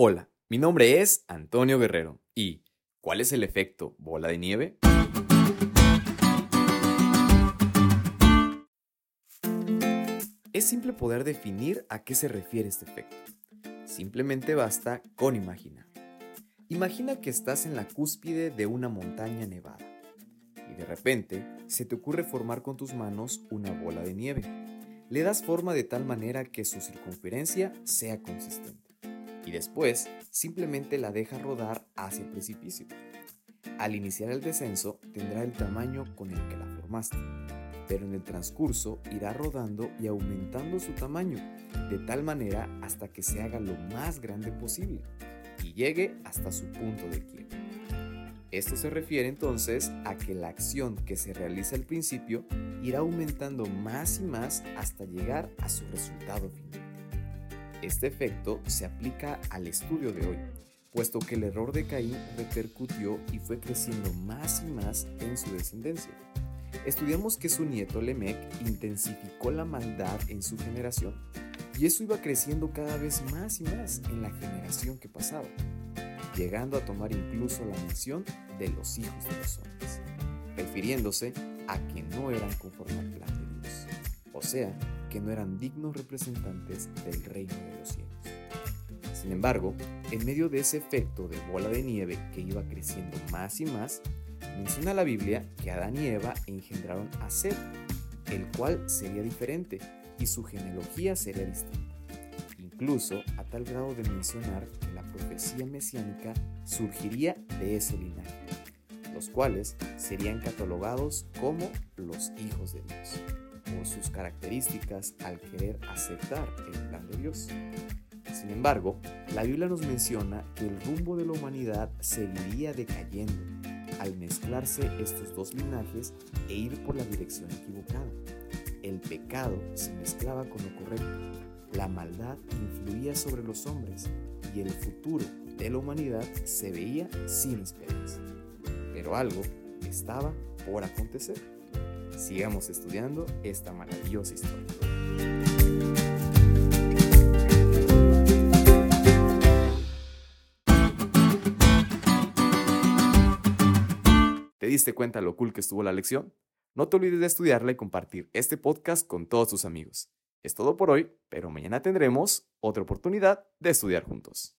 Hola, mi nombre es Antonio Guerrero y ¿cuál es el efecto bola de nieve? Es simple poder definir a qué se refiere este efecto. Simplemente basta con imaginar. Imagina que estás en la cúspide de una montaña nevada y de repente se te ocurre formar con tus manos una bola de nieve. Le das forma de tal manera que su circunferencia sea consistente y después simplemente la deja rodar hacia el precipicio. Al iniciar el descenso tendrá el tamaño con el que la formaste, pero en el transcurso irá rodando y aumentando su tamaño, de tal manera hasta que se haga lo más grande posible y llegue hasta su punto de quiebre. Esto se refiere entonces a que la acción que se realiza al principio irá aumentando más y más hasta llegar a su resultado final. Este efecto se aplica al estudio de hoy, puesto que el error de Caín repercutió y fue creciendo más y más en su descendencia. Estudiamos que su nieto Lemec intensificó la maldad en su generación y eso iba creciendo cada vez más y más en la generación que pasaba, llegando a tomar incluso la mención de los hijos de los hombres, refiriéndose a que no eran conforme al plan de Dios, o sea, que no eran dignos representantes del reino de los cielos. Sin embargo, en medio de ese efecto de bola de nieve que iba creciendo más y más, menciona la Biblia que Adán y Eva engendraron a Seth, el cual sería diferente y su genealogía sería distinta. Incluso a tal grado de mencionar que la profecía mesiánica surgiría de ese linaje, los cuales serían catalogados como los hijos de Dios sus características al querer aceptar el plan de Dios. Sin embargo, la Biblia nos menciona que el rumbo de la humanidad seguiría decayendo al mezclarse estos dos linajes e ir por la dirección equivocada. El pecado se mezclaba con lo correcto, la maldad influía sobre los hombres y el futuro de la humanidad se veía sin esperanza. Pero algo estaba por acontecer sigamos estudiando esta maravillosa historia. ¿Te diste cuenta lo cool que estuvo la lección? No te olvides de estudiarla y compartir este podcast con todos tus amigos. Es todo por hoy, pero mañana tendremos otra oportunidad de estudiar juntos.